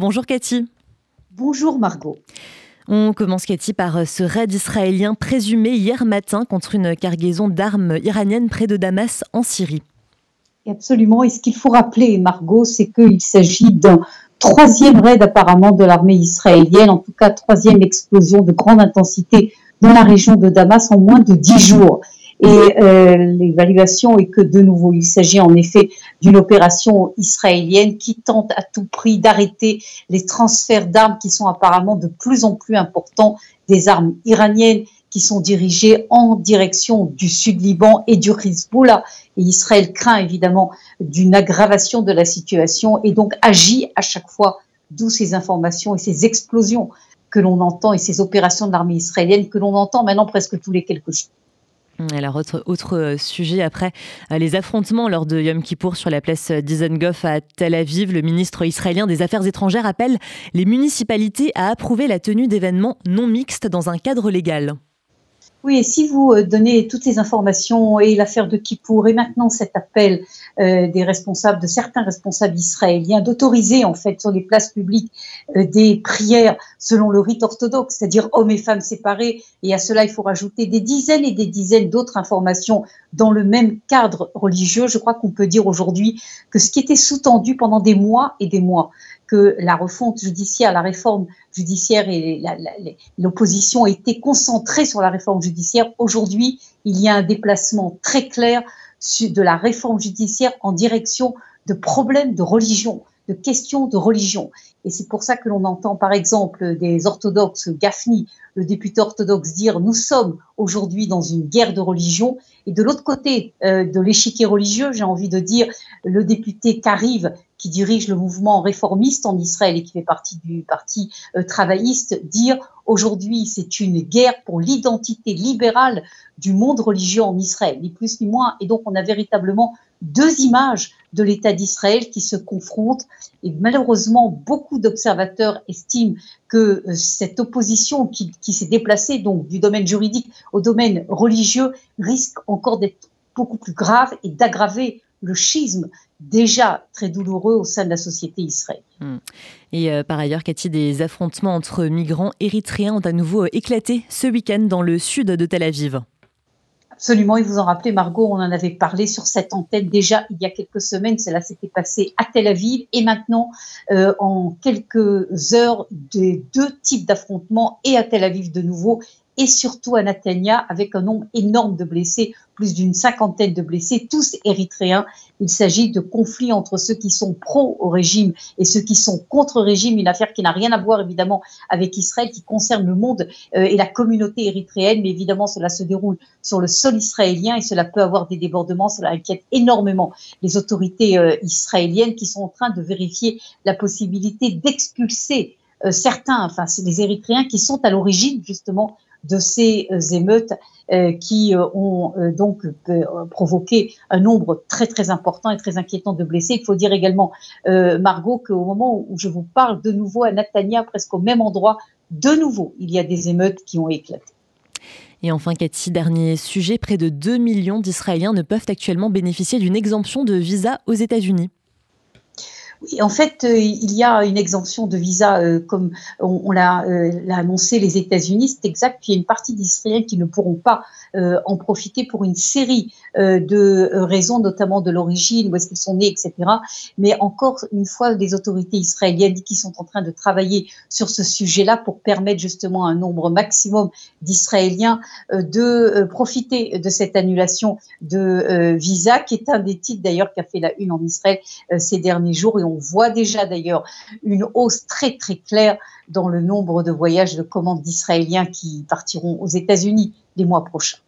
Bonjour Cathy. Bonjour Margot. On commence Cathy par ce raid israélien présumé hier matin contre une cargaison d'armes iraniennes près de Damas en Syrie. Absolument. Et ce qu'il faut rappeler, Margot, c'est qu'il s'agit d'un troisième raid apparemment de l'armée israélienne, en tout cas troisième explosion de grande intensité dans la région de Damas en moins de dix jours. Et euh, l'évaluation est que de nouveau, il s'agit en effet d'une opération israélienne qui tente à tout prix d'arrêter les transferts d'armes qui sont apparemment de plus en plus importants, des armes iraniennes qui sont dirigées en direction du sud Liban et du Hezbollah. Et Israël craint évidemment d'une aggravation de la situation et donc agit à chaque fois, d'où ces informations et ces explosions que l'on entend et ces opérations de l'armée israélienne que l'on entend maintenant presque tous les quelques jours. Alors, autre, autre euh, sujet après euh, les affrontements lors de Yom Kippour sur la place d'Izengoff à Tel Aviv, le ministre israélien des Affaires étrangères appelle les municipalités à approuver la tenue d'événements non mixtes dans un cadre légal. Oui, et si vous euh, donnez toutes ces informations et l'affaire de Kippour et maintenant cet appel euh, des responsables, de certains responsables israéliens, d'autoriser en fait sur les places publiques euh, des prières selon le rite orthodoxe, c'est-à-dire hommes et femmes séparés, et à cela il faut rajouter des dizaines et des dizaines d'autres informations dans le même cadre religieux, je crois qu'on peut dire aujourd'hui que ce qui était sous-tendu pendant des mois et des mois, que la refonte judiciaire, la réforme judiciaire et l'opposition étaient concentrées sur la réforme judiciaire. Aujourd'hui, il y a un déplacement très clair de la réforme judiciaire en direction de problèmes de religion, de questions de religion. Et c'est pour ça que l'on entend par exemple des orthodoxes, Gaffney, le député orthodoxe, dire nous sommes aujourd'hui dans une guerre de religion. Et de l'autre côté euh, de l'échiquier religieux, j'ai envie de dire le député Kariv, qui dirige le mouvement réformiste en Israël et qui fait partie du parti euh, travailliste, dire aujourd'hui c'est une guerre pour l'identité libérale du monde religieux en Israël, ni plus ni moins. Et donc on a véritablement deux images de l'État d'Israël qui se confrontent. Et malheureusement, beaucoup d'observateurs estiment que euh, cette opposition qui, qui s'est déplacée donc du domaine juridique au domaine religieux risque encore d'être beaucoup plus grave et d'aggraver le schisme déjà très douloureux au sein de la société israélienne. Hmm. Et euh, par ailleurs, Cathy, des affrontements entre migrants érythréens ont à nouveau éclaté ce week-end dans le sud de Tel Aviv. Absolument, et vous en rappelez, Margot, on en avait parlé sur cette antenne déjà il y a quelques semaines. Cela s'était passé à Tel Aviv et maintenant, euh, en quelques heures, des deux types d'affrontements et à Tel Aviv de nouveau et surtout à Natania avec un nombre énorme de blessés, plus d'une cinquantaine de blessés, tous érythréens. Il s'agit de conflits entre ceux qui sont pro au régime et ceux qui sont contre régime, une affaire qui n'a rien à voir évidemment avec Israël, qui concerne le monde euh, et la communauté érythréenne, mais évidemment cela se déroule sur le sol israélien et cela peut avoir des débordements, cela inquiète énormément les autorités euh, israéliennes qui sont en train de vérifier la possibilité d'expulser euh, certains, enfin c'est les Érythréens qui sont à l'origine justement de ces euh, émeutes euh, qui euh, ont donc provoqué un nombre très très important et très inquiétant de blessés. Il faut dire également, Margot, qu'au moment où je vous parle de nouveau à Natania, presque au même endroit, de nouveau, il y a des émeutes qui ont éclaté. Et enfin, Cathy, dernier sujet, près de 2 millions d'Israéliens ne peuvent actuellement bénéficier d'une exemption de visa aux États-Unis. En fait, euh, il y a une exemption de visa, euh, comme on, l'a euh, annoncé les États-Unis, c'est exact. Puis il y a une partie d'Israéliens qui ne pourront pas en profiter pour une série de raisons, notamment de l'origine, où est-ce qu'ils sont nés, etc. Mais encore une fois, les autorités israéliennes qui sont en train de travailler sur ce sujet-là pour permettre justement à un nombre maximum d'Israéliens de profiter de cette annulation de visa, qui est un des titres d'ailleurs qui a fait la une en Israël ces derniers jours. On voit déjà d'ailleurs une hausse très très claire dans le nombre de voyages de commandes d'Israéliens qui partiront aux États-Unis les mois prochains.